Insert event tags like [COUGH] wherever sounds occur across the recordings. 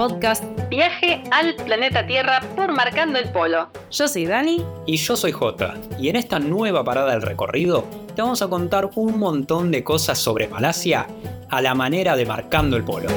podcast Viaje al planeta Tierra por Marcando el Polo. Yo soy Dani. Y yo soy Jota. Y en esta nueva parada del recorrido te vamos a contar un montón de cosas sobre Malasia a la manera de Marcando el Polo.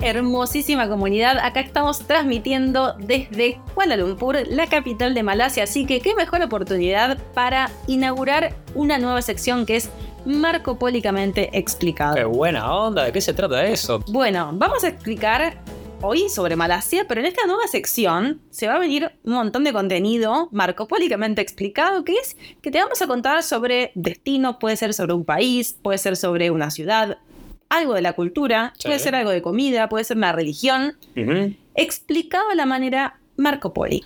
Hermosísima comunidad. Acá estamos transmitiendo desde Kuala Lumpur, la capital de Malasia. Así que qué mejor oportunidad para inaugurar una nueva sección que es marcopólicamente explicado. Qué buena onda, ¿de qué se trata eso? Bueno, vamos a explicar hoy sobre Malasia, pero en esta nueva sección se va a venir un montón de contenido marcopólicamente explicado, que es que te vamos a contar sobre destinos, puede ser sobre un país, puede ser sobre una ciudad, algo de la cultura, puede ser algo de comida, puede ser una religión, explicado de la manera Marco Poli.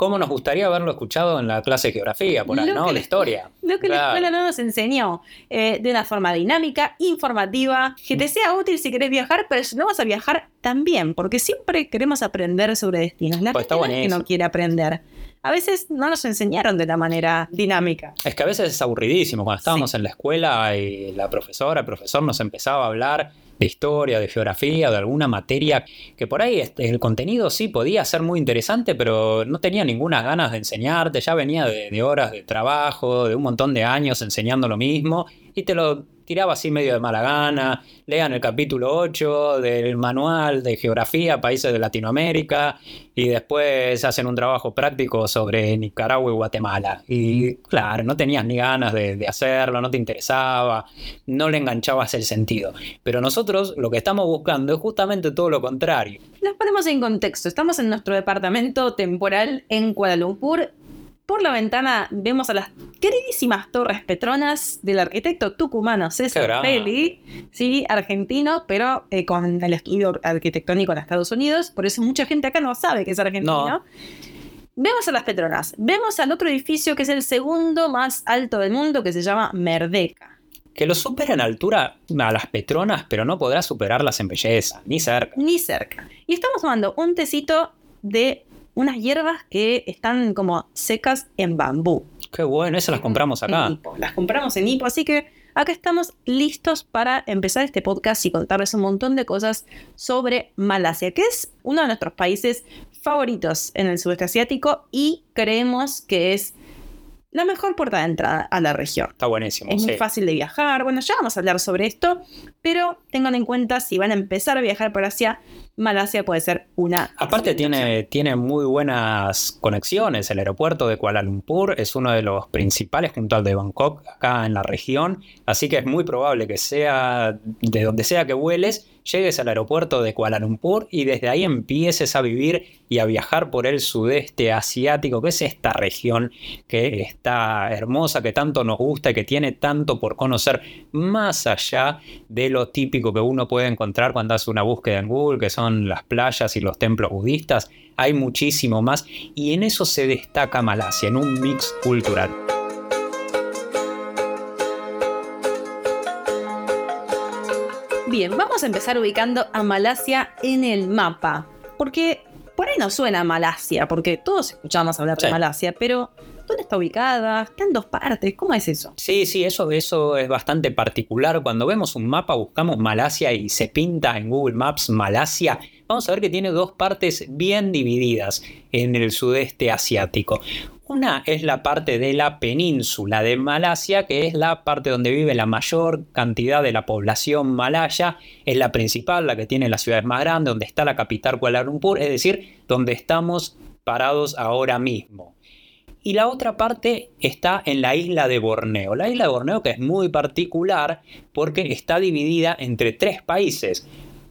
¿Cómo nos gustaría haberlo escuchado en la clase de geografía, por ahí, ¿no? La historia. Lo que la escuela no nos enseñó eh, de una forma dinámica, informativa, que te sea útil si querés viajar, pero si no vas a viajar también, porque siempre queremos aprender sobre destinos. La pues gente que no quiere aprender a veces no nos enseñaron de la manera dinámica. Es que a veces es aburridísimo. Cuando estábamos en la escuela y la profesora, el profesor nos empezaba a hablar de historia, de geografía, de alguna materia, que por ahí este, el contenido sí podía ser muy interesante, pero no tenía ninguna ganas de enseñarte, ya venía de, de horas de trabajo, de un montón de años enseñando lo mismo, y te lo tiraba así medio de mala gana, lean el capítulo 8 del manual de geografía, países de Latinoamérica, y después hacen un trabajo práctico sobre Nicaragua y Guatemala. Y claro, no tenías ni ganas de, hacerlo, no te interesaba, no le enganchabas el sentido. Pero nosotros lo que estamos buscando es justamente todo lo contrario. Nos ponemos en contexto, estamos en nuestro departamento temporal en Kuala Lumpur por la ventana vemos a las queridísimas Torres Petronas del arquitecto tucumano César Pelli, sí, argentino, pero eh, con el estudio arquitectónico en Estados Unidos. Por eso mucha gente acá no sabe que es argentino. Vemos a las Petronas. Vemos al otro edificio que es el segundo más alto del mundo, que se llama Merdeka. Que lo supera en altura a las Petronas, pero no podrá superarlas en belleza, ni cerca. Ni cerca. Y estamos tomando un tecito de unas hierbas que están como secas en bambú. Qué bueno, esas las compramos acá. Las compramos en Ipo, así que acá estamos listos para empezar este podcast y contarles un montón de cosas sobre Malasia, que es uno de nuestros países favoritos en el sudeste asiático y creemos que es la mejor puerta de entrada a la región. Está buenísimo. Es muy fácil de viajar. Bueno, ya vamos a hablar sobre esto, pero tengan en cuenta si van a empezar a viajar por Asia, Malasia puede ser una. Aparte tiene, tiene muy buenas conexiones. El aeropuerto de Kuala Lumpur es uno de los principales junto al de Bangkok acá en la región. Así que es muy probable que sea de donde sea que vueles, llegues al aeropuerto de Kuala Lumpur y desde ahí empieces a vivir y a viajar por el sudeste asiático, que es esta región que está hermosa, que tanto nos gusta y que tiene tanto por conocer, más allá de lo típico que uno puede encontrar cuando hace una búsqueda en Google, que son las playas y los templos budistas. Hay muchísimo más y en eso se destaca Malasia, en un mix cultural. Bien, vamos a empezar ubicando a Malasia en el mapa. Porque por ahí no suena Malasia, porque todos escuchamos hablar de Malasia, pero ¿dónde está ubicada? Está en dos partes. ¿Cómo es eso? Sí, sí, eso, eso es bastante particular. Cuando vemos un mapa, buscamos Malasia y se pinta en Google Maps Malasia. Vamos a ver que tiene dos partes bien divididas en el sudeste asiático. Una es la parte de la península de Malasia, que es la parte donde vive la mayor cantidad de la población malaya. Es la principal, la que tiene las ciudades más grandes, donde está la capital Kuala Lumpur, es decir, donde estamos parados ahora mismo. Y la otra parte está en la isla de Borneo. La isla de Borneo que es muy particular porque está dividida entre tres países.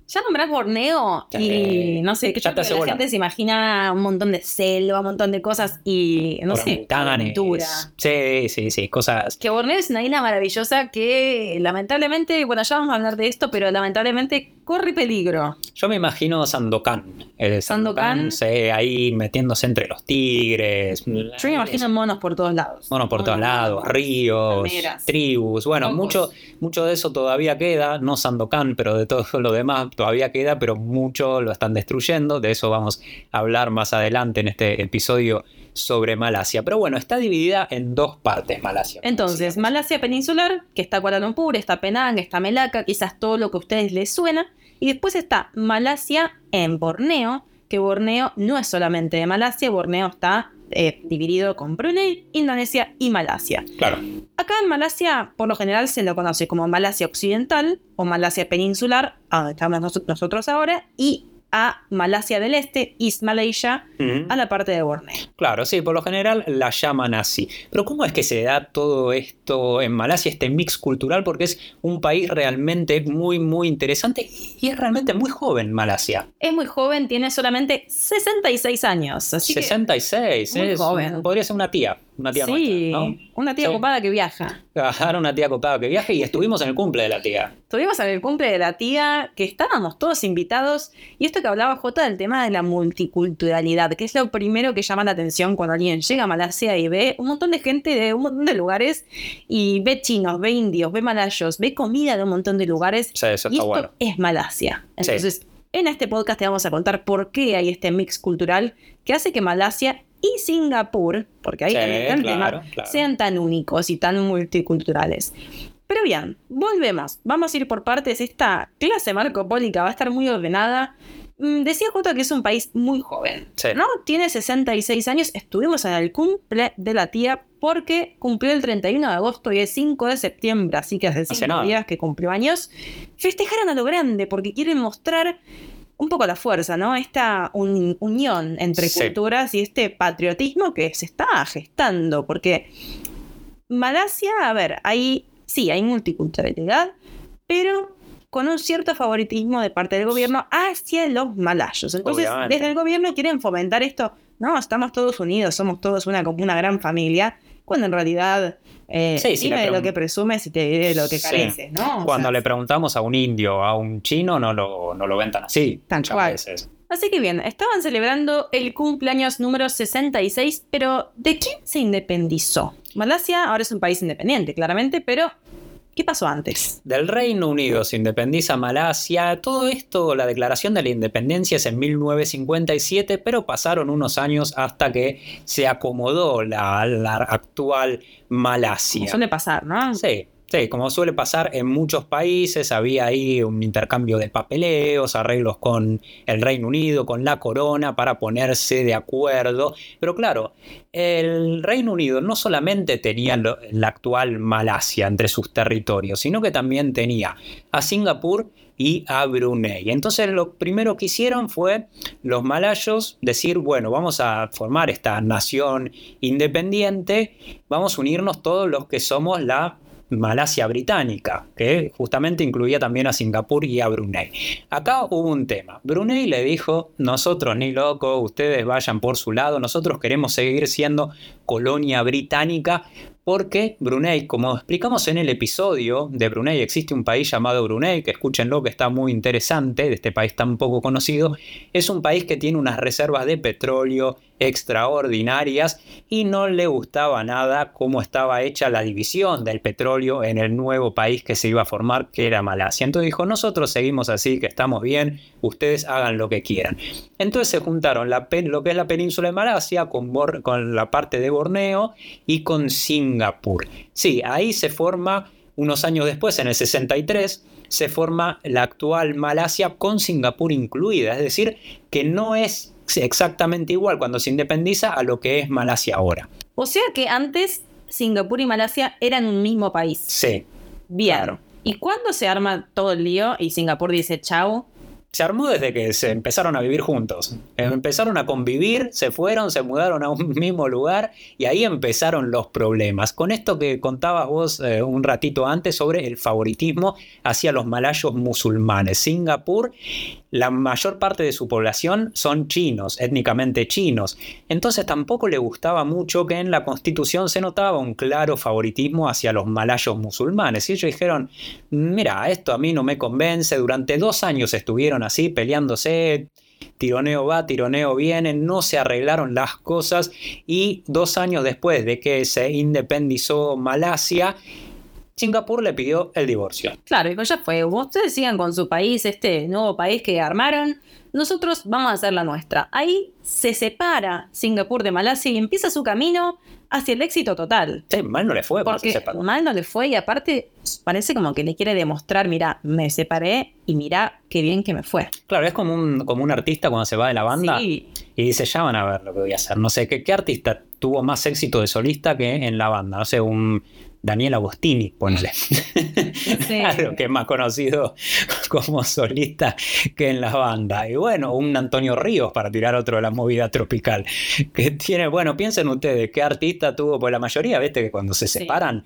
Ya nombrás Borneo y no sé, que ya la gente se imagina un montón de selva, un montón de cosas y no sé, aventura. Sí, sí, sí, cosas. Que Borneo es una isla maravillosa que lamentablemente, bueno, ya vamos a hablar de esto, pero lamentablemente corre peligro. Yo me imagino Sandokan. El Sandokan, ahí metiéndose entre los tigres. Yo me imagino monos por todos lados. Monos por todos lados, ríos, tribus. Bueno, mucho, mucho de eso todavía queda. No Sandokan, pero de todo lo demás todavía queda, pero mucho lo están destruyendo. De eso vamos a hablar más adelante en este episodio sobre Malasia. Pero bueno, está dividida en dos partes Malasia. Entonces, Malasia peninsular, que está Kuala Lumpur, está Penang, está Melaka, quizás todo lo que a ustedes les suena. Y después está Malasia en Borneo, que Borneo no es solamente de Malasia, Borneo está eh, dividido con Brunei, Indonesia y Malasia. Claro. Acá en Malasia, por lo general, se lo conoce como Malasia Occidental o Malasia Peninsular, a donde estamos nosotros ahora, y a Malasia del Este, East Malaysia, a la parte de Borneo. Claro, sí, por lo general la llaman así. Pero ¿cómo es que se da todo esto en Malasia, este mix cultural? Porque es un país realmente muy, muy interesante y es realmente muy joven Malasia. Es muy joven, tiene solamente 66 años. Así 66, muy joven. Podría ser una tía una tía sí, una tía copada que viaja. Claro, una tía copada que viaja y estuvimos en el cumple de la tía. Estuvimos en el cumple de la tía, que estábamos todos invitados, y esto que hablaba Jota del tema de la multiculturalidad, que es lo primero que llama la atención cuando alguien llega a Malasia y ve un montón de gente de un montón de lugares, y ve chinos, ve indios, ve malayos, ve comida de un montón de lugares. Sí, eso está y esto es Malasia. Entonces, en este podcast te vamos a contar por qué hay este mix cultural que hace que Malasia y Singapur, porque ahí también tema, sean tan únicos y tan multiculturales. Pero bien, volvemos. Vamos a ir por partes. Esta clase marcopólica va a estar muy ordenada. Mm, decía Jota que es un país muy joven, ¿no? Tiene 66 años. Estuvimos en el cumple de la tía porque cumplió el 31 de agosto y el 5 de septiembre, así que hace 5 días que cumplió años. Festejaron a lo grande porque quieren mostrar un poco la fuerza, ¿no? Esta unión entre culturas y este patriotismo que se está gestando, porque Malasia, a ver, hay, sí, hay multiculturalidad, pero con un cierto favoritismo de parte del gobierno hacia los malayos. Entonces, desde el gobierno quieren fomentar esto, no, estamos todos unidos, somos todos una, una gran familia, cuando en realidad eh, dime de lo que presumes y te diré de lo que careces, ¿no? Cuando le preguntamos a un indio, a un chino, no lo, no lo ven tan así. Tan cual. Así que bien, estaban celebrando el cumpleaños número 66, pero ¿de quién se independizó? Malasia ahora es un país independiente, claramente, pero ¿Qué pasó antes? Del Reino Unido se independiza Malasia. Todo esto, la declaración de la independencia es en 1957, pero pasaron unos años hasta que se acomodó la, la actual Malasia. Suele pasar, ¿no? Sí. Sí, como suele pasar en muchos países, había ahí un intercambio de papeleos, arreglos con el Reino Unido, con la corona, para ponerse de acuerdo. Pero claro, el Reino Unido no solamente tenía la actual Malasia entre sus territorios, sino que también tenía a Singapur y a Brunei. Entonces lo primero que hicieron fue los malayos decir, bueno, vamos a formar esta nación independiente, vamos a unirnos todos los que somos la Malasia británica, que justamente incluía también a Singapur y a Brunei. Acá hubo un tema. Brunei le dijo, nosotros ni loco, ustedes vayan por su lado, nosotros queremos seguir siendo colonia británica porque Brunei, como explicamos en el episodio de Brunei, existe un país llamado Brunei, que escúchenlo, que está muy interesante, de este país tan poco conocido, es un país que tiene unas reservas de petróleo extraordinarias y no le gustaba nada cómo estaba hecha la división del petróleo en el nuevo país que se iba a formar, que era Malasia. Entonces dijo, nosotros seguimos así, que estamos bien, ustedes hagan lo que quieran. Entonces se juntaron lo que es la península de Malasia con, con la parte de Borneo y con Singapur. Sí, ahí se forma, unos años después, en el 63, se forma la actual Malasia con Singapur incluida. Es decir, que no es exactamente igual cuando se independiza a lo que es Malasia ahora. O sea que antes Singapur y Malasia eran un mismo país. Sí. Bien. ¿Y cuándo se arma todo el lío y Singapur dice chau? Se armó desde que se empezaron a vivir juntos. Empezaron a convivir, se fueron, se mudaron a un [LAUGHS] mismo lugar y ahí empezaron los problemas. Con esto que contabas vos eh, un ratito antes sobre el favoritismo hacia los malayos musulmanes. Singapur, la mayor parte de su población son chinos, étnicamente chinos. Entonces tampoco le gustaba mucho que en la constitución se notaba un claro favoritismo hacia los malayos musulmanes. Y ellos dijeron, mira, esto a mí no me convence. Durante dos años estuvieron así, peleándose, tironeo va, tironeo viene, no se arreglaron las cosas y dos años después de que se independizó Malasia, Singapur le pidió el divorcio. Claro, y pues ya fue. Ustedes sigan con su país, este nuevo país que armaron. Nosotros vamos a hacer la nuestra. Ahí se separa Singapur de Malasia y empieza su camino hacia el éxito total. mal no le fue, porque mal no le fue y aparte parece como que le quiere demostrar, mira, me separé y mira qué bien que me fue. Claro, es como un, como un artista cuando se va de la banda y dice, ya van a ver lo que voy a hacer. No sé, ¿qué, qué artista tuvo más éxito de solista que en la banda? No sé, un Daniel Agostini, ponele. [LAUGHS] claro, [LAUGHS] que es más conocido como solista que en la banda. Y bueno, un Antonio Ríos, para tirar otro de la movida tropical, que tiene, bueno, piensen ustedes, ¿qué artista tuvo? Pues la mayoría, viste, que cuando se separan,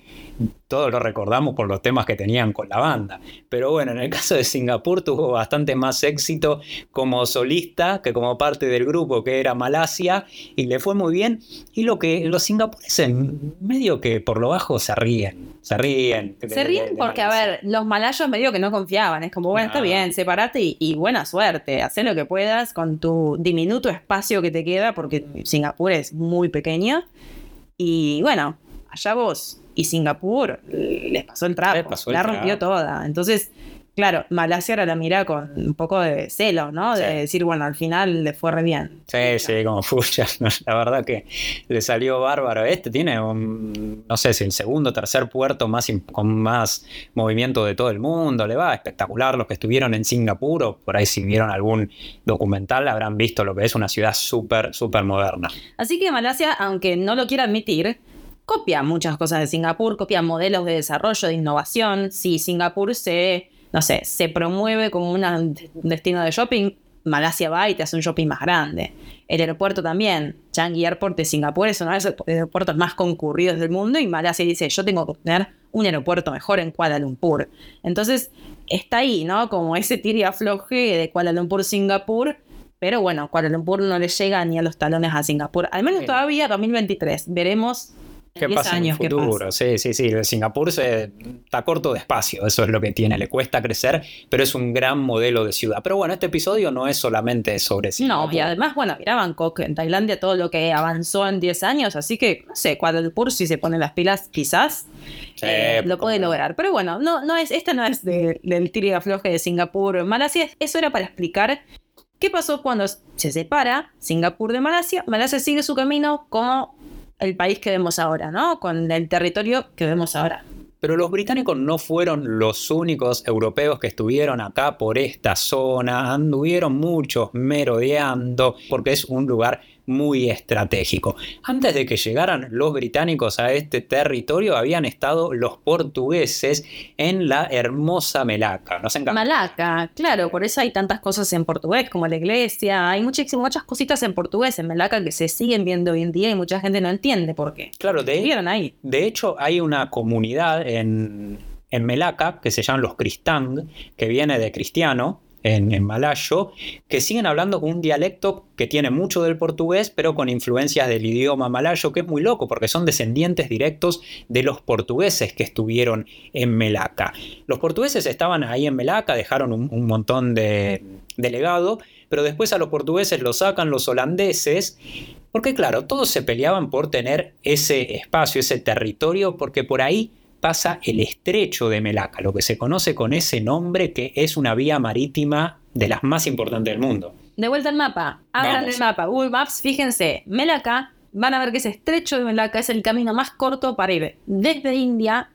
todos lo recordamos por los temas que tenían con la banda. Pero bueno, en el caso de Singapur tuvo bastante más éxito como solista que como parte del grupo que era Malasia y le fue muy bien. Y lo que los singapureses medio que por lo bajo se ríen. Se ríen. Se ríen porque, a ver, los malayos medio que no confiaban. Es como, bueno, está bien, separate y, buena suerte. Haz lo que puedas con tu diminuto espacio que te queda, porque Singapur es muy pequeño. Y bueno, allá vos. Y Singapur les pasó el trapo, la rompió toda. Entonces, Claro, Malasia ahora la mira con un poco de celo, ¿no? De decir, bueno, al final le fue re bien. Sí, sí, como [LAUGHS] fucha. La verdad que le salió bárbaro. Este tiene, un, no sé si el segundo o tercer puerto más con más movimiento de todo el mundo. Le va espectacular. Los que estuvieron en Singapur o por ahí si vieron algún documental habrán visto lo que es una ciudad súper, súper moderna. Así que Malasia, aunque no lo quiera admitir, copia muchas cosas de Singapur, copia modelos de desarrollo, de innovación. Si Singapur se no sé, se promueve como un destino de shopping, Malasia va y te hace un shopping más grande. El aeropuerto también, Changi Airport de Singapur es uno de los aeropuertos más concurridos del mundo y Malasia dice, yo tengo que tener un aeropuerto mejor en Kuala Lumpur. Entonces, está ahí, ¿no? Como ese tira afloje de Kuala Lumpur, Singapur, pero bueno, Kuala Lumpur no le llega ni a los talones a Singapur. Al menos todavía 2023. Veremos ¿Qué pasa en el futuro? Sí, sí, sí. Singapur se, está corto de espacio, eso es lo que tiene. Le cuesta crecer, pero es un gran modelo de ciudad. Pero bueno, este episodio no es solamente sobre Singapur. No, y además, bueno, mira Bangkok, en Tailandia, todo lo que avanzó en 10 años, así que, no sé, Kuala si se pone las pilas, quizás eh, lo puede lograr. Pero bueno, no, no es, esta no es del tiri afloje de Singapur, Malasia. Eso era para explicar qué pasó cuando se separa Singapur de Malasia. Malasia sigue su camino como el país que vemos ahora, ¿no? Con el territorio que vemos ahora. Pero los británicos no fueron los únicos europeos que estuvieron acá por esta zona, anduvieron muchos merodeando, porque es un lugar muy estratégico. Antes de que llegaran los británicos a este territorio, habían estado los portugueses en la hermosa Melaca. ¿Nos Malaca, claro, por eso hay tantas cosas en portugués, como la iglesia. Hay muchas, muchas cositas en portugués en Melaca que se siguen viendo hoy en día y mucha gente no entiende por qué. Claro, de, ahí. de hecho, hay una comunidad en, en Melaca que se llaman los Cristang, que viene de cristiano, en, malayo, que siguen hablando con un dialecto que tiene mucho del portugués, pero con influencias del idioma malayo, que es muy loco, porque son descendientes directos de los portugueses que estuvieron en Melaca. Los portugueses estaban ahí en Melaca, dejaron un, montón de, de legado, pero después a los portugueses lo sacan los holandeses, porque claro, todos se peleaban por tener ese espacio, ese territorio, porque por ahí pasa el estrecho de Melaca, lo que se conoce con ese nombre que es una vía marítima de las más importantes del mundo. De vuelta al mapa, abran el mapa, Google Maps, fíjense, Melaca, van a ver que ese estrecho de Melaca es el camino más corto para ir desde India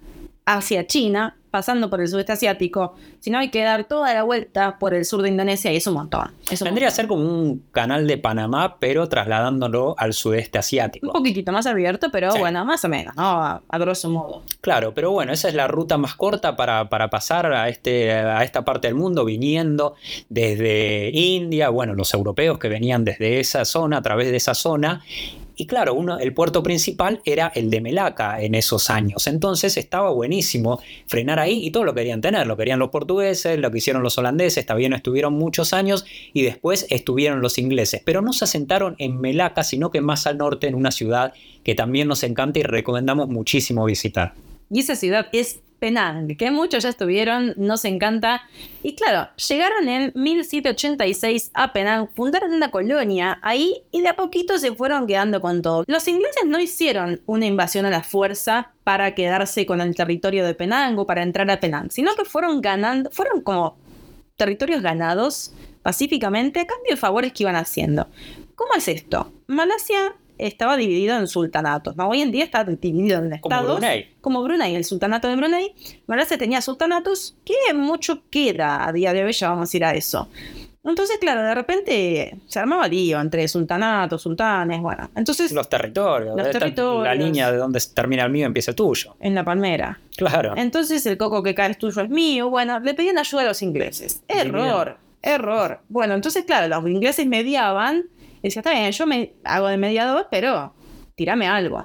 hacia China pasando por el sudeste asiático, sino hay que dar toda la vuelta por el sur de Indonesia y es un montón. Tendría que ser como un canal de Panamá, pero trasladándolo al sudeste asiático. Un poquitito más abierto, pero bueno, más o menos, ¿no? A, grosso modo. Claro, pero bueno, esa es la ruta más corta para, para pasar a, este, a esta parte del mundo, viniendo desde India, bueno, los europeos que venían desde esa zona, a través de esa zona, y claro, uno, el puerto principal era el de Melaca en esos años. Entonces estaba buenísimo frenar ahí y todo lo querían tener. Lo querían los portugueses, lo que hicieron los holandeses, también estuvieron muchos años y después estuvieron los ingleses. Pero no se asentaron en Melaca, sino que más al norte en una ciudad que también nos encanta y recomendamos muchísimo visitar. Y esa ciudad es Penang, que muchos ya estuvieron, nos encanta. Y claro, llegaron en 1786 a Penang, fundaron una colonia ahí y de a poquito se fueron quedando con todo. Los ingleses no hicieron una invasión a la fuerza para quedarse con el territorio de Penang o para entrar a Penang, sino que fueron ganando, fueron como territorios ganados pacíficamente a cambio de favores que iban haciendo. ¿Cómo es esto? Malasia estaba dividido en sultanatos. ¿no? Hoy en día está dividido en estados. Como Brunei. Como Brunei, el sultanato de Brunei. Malasia tenía sultanatos que mucho queda a día de hoy, ya vamos a ir a eso. Entonces, claro, de repente se armaba lío entre sultanatos, sultanes, bueno. Entonces. Los territorios. Los territorios. La línea de donde termina el mío empieza el tuyo. En la palmera. Claro. Entonces el coco que cae es tuyo es mío. Bueno, le pedían ayuda a los ingleses. Error. Error. Bueno, entonces, claro, los ingleses mediaban y decía, está bien, yo me hago de mediador, pero tírame algo.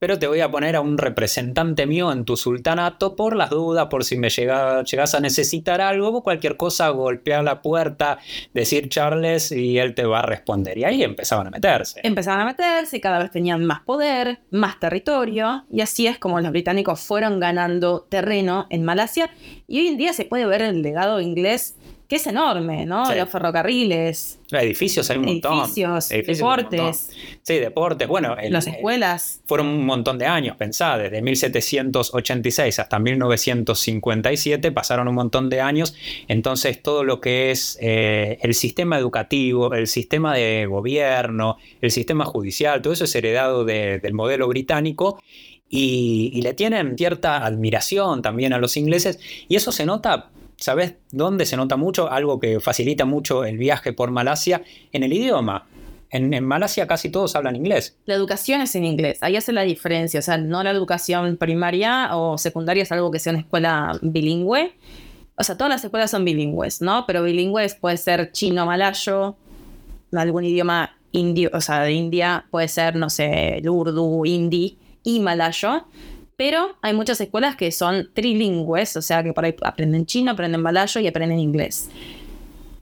Pero te voy a poner a un representante mío en tu sultanato por las dudas, por si me llega, llegas a necesitar algo, cualquier cosa, golpear la puerta, decir Charles y él te va a responder. Y ahí empezaban a meterse. Empezaban a meterse y cada vez tenían más poder, más territorio, y así es como los británicos fueron ganando terreno en Malasia. Y hoy en día se puede ver el legado inglés que es enorme, ¿no? Los ferrocarriles. Edificios hay un montón. Edificios, deportes. Sí, deportes. Bueno, las escuelas. fueron un montón de años, pensá, desde 1786 hasta 1957 pasaron un montón de años. Entonces, todo lo que es eh, el sistema educativo, el sistema de gobierno, el sistema judicial, todo eso es heredado del modelo británico. Y, y, le tienen cierta admiración también a los ingleses y eso se nota ¿Sabes dónde se nota mucho? Algo que facilita mucho el viaje por Malasia en el idioma. En, Malasia casi todos hablan inglés. La educación es en inglés, ahí hace la diferencia. O sea, no la educación primaria o secundaria es algo que sea una escuela bilingüe. O sea, todas las escuelas son bilingües, ¿no? Pero bilingües puede ser chino, malayo, algún idioma indio, o sea, de India, puede ser, no sé, el urdu, hindi y malayo. Pero hay muchas escuelas que son trilingües, o sea que por ahí aprenden chino, aprenden malayo y aprenden inglés.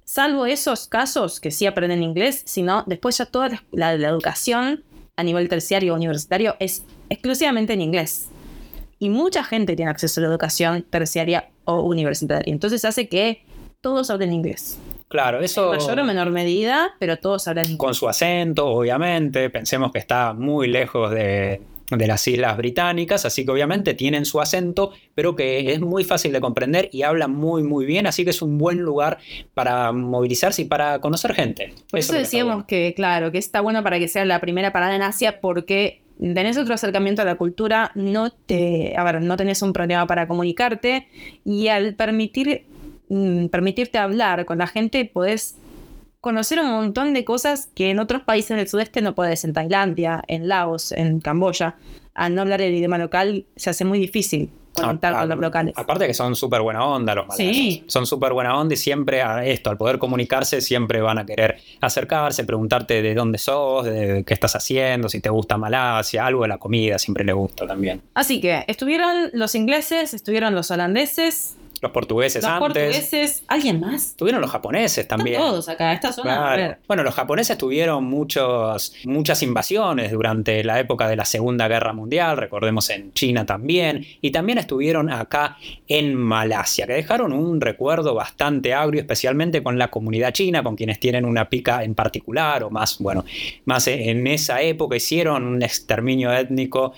Salvo esos casos que sí aprenden inglés, sino después ya toda la, educación a nivel terciario o universitario es exclusivamente en inglés. Y mucha gente tiene acceso a la educación terciaria o universitaria. Entonces hace que todos hablen inglés. Claro, eso. En mayor o menor medida, pero todos hablan inglés. Con su acento, obviamente. Pensemos que está muy lejos de, de las Islas Británicas, así que obviamente tienen su acento, pero que es muy fácil de comprender y hablan muy muy bien, así que es un buen lugar para movilizarse y para conocer gente. Por eso, decíamos que, claro, que está bueno para que sea la primera parada en Asia porque tenés otro acercamiento a la cultura, no te, a ver, no tenés un problema para comunicarte y al permitir mm, permitirte hablar con la gente podés conocer un montón de cosas que en otros países del sudeste no puedes, en Tailandia, en Laos, en Camboya. Al no hablar el idioma local se hace muy difícil conectar con los locales. Aparte que son súper buena onda los malases. Sí. Son súper buena onda y siempre a esto, al poder comunicarse, siempre van a querer acercarse, preguntarte de dónde sos, de qué estás haciendo, si te gusta Malasia, algo de la comida siempre le gusta también. Así que estuvieron los ingleses, estuvieron los holandeses, los portugueses los antes. portugueses, ¿alguien más? Tuvieron los japoneses también. todos acá, esta zona. Bueno, los japoneses tuvieron muchos, muchas invasiones durante la época de la Segunda Guerra Mundial, recordemos en China también, y también estuvieron acá en Malasia, que dejaron un recuerdo bastante agrio, especialmente con la comunidad china, con quienes tienen una pica en particular, o más, bueno, más en esa época hicieron un exterminio étnico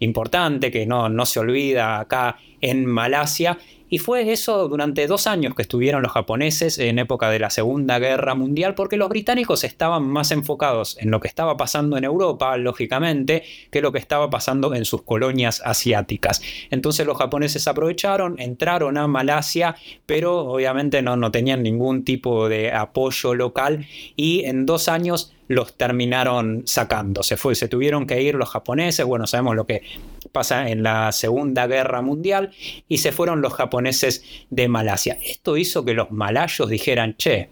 importante que no, no se olvida acá en Malasia Y fue eso durante dos años que estuvieron los japoneses en época de la Segunda Guerra Mundial, porque los británicos estaban más enfocados en lo que estaba pasando en Europa, lógicamente, que lo que estaba pasando en sus colonias asiáticas. Entonces los japoneses aprovecharon, entraron a Malasia, pero obviamente no, no tenían ningún tipo de apoyo local y en dos años los terminaron sacando. Se, fue, se tuvieron que ir los japoneses, bueno, sabemos lo que pasa en la Segunda Guerra Mundial, y se fueron los japoneses de Malasia. Esto hizo que los malayos dijeran, che,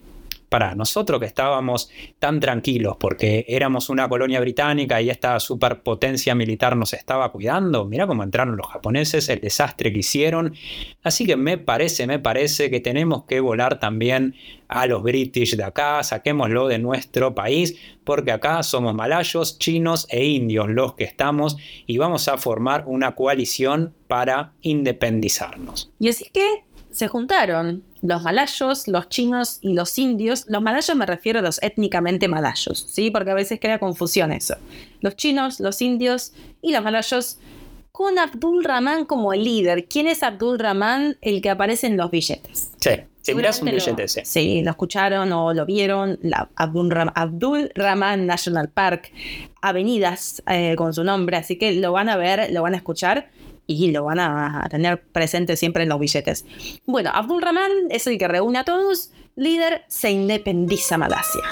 para nosotros que estábamos tan tranquilos porque éramos una colonia británica y esta superpotencia militar nos estaba cuidando, mira cómo entraron los japoneses, el desastre que hicieron. Así que me parece, me parece que tenemos que volar también a los british de acá, saquémoslo de nuestro país, porque acá somos malayos, chinos e indios los que estamos y vamos a formar una coalición para independizarnos. Y así que se juntaron los malayos, los chinos y los indios. Los malayos me refiero a los étnicamente malayos, ¿sí? Porque a veces crea confusión eso. Los chinos, los indios y los malayos con Abdul Rahman como el líder. ¿Quién es Abdul Rahman? El que aparece en los billetes. Sí, si un billete, sí. Sí, lo escucharon o lo vieron. La Abdul, Rahman, National Park, avenidas eh, con su nombre, así que lo van a ver, lo van a escuchar y lo van a tener presente siempre en los billetes. Bueno, Abdul Rahman es el que reúne a todos, líder se independiza Malasia.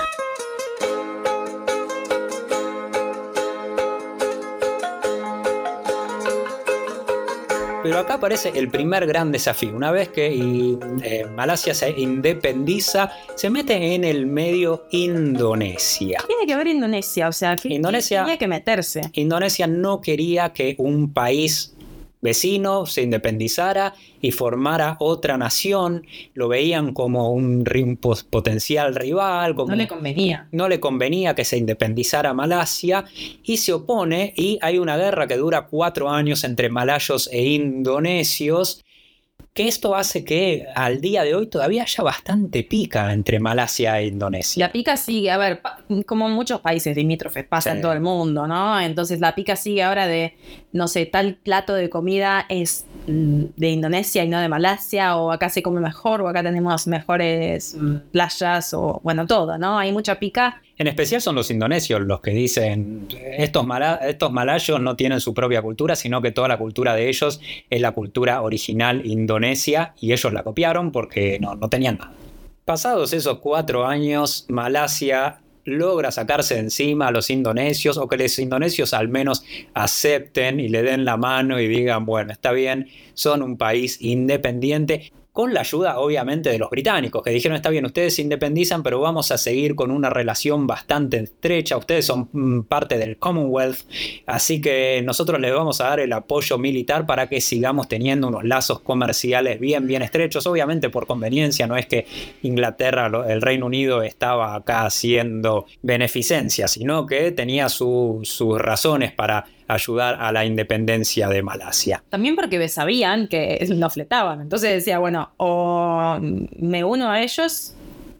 Pero acá aparece el primer gran desafío. Una vez que eh, Malasia se independiza, se mete en el medio Indonesia. Tiene que ver Indonesia, o sea, Indonesia, tiene que meterse. Indonesia no quería que un país vecino se independizara y formara otra nación, lo veían como un potencial rival. no le convenía. No le convenía que se independizara Malasia y se opone y hay una guerra que dura cuatro años entre malayos e indonesios que esto hace que al día de hoy todavía haya bastante pica entre Malasia e Indonesia. La pica sigue, a ver, como en muchos países limítrofes pasa en todo el mundo, ¿no? Entonces la pica sigue ahora de, no sé, tal plato de comida es mm, de Indonesia y no de Malasia, o acá se come mejor, o acá tenemos mejores mm, playas, o bueno, todo, ¿no? Hay mucha pica en especial son los indonesios los que dicen, estos, estos malayos no tienen su propia cultura, sino que toda la cultura de ellos es la cultura original indonesia y ellos la copiaron porque no, no tenían nada. Pasados esos cuatro años, Malasia logra sacarse de encima a los indonesios o que los indonesios al menos acepten y le den la mano y digan, bueno, está bien, son un país independiente con la ayuda obviamente de los británicos, que dijeron, está bien, ustedes se independizan, pero vamos a seguir con una relación bastante estrecha, ustedes son mm, parte del Commonwealth, así que nosotros les vamos a dar el apoyo militar para que sigamos teniendo unos lazos comerciales bien, bien estrechos, obviamente por conveniencia, no es que Inglaterra, el Reino Unido estaba acá haciendo beneficencia, sino que tenía sus razones para ayudar a la independencia de Malasia. También porque sabían que lo fletaban. Entonces decía, bueno, o me uno a ellos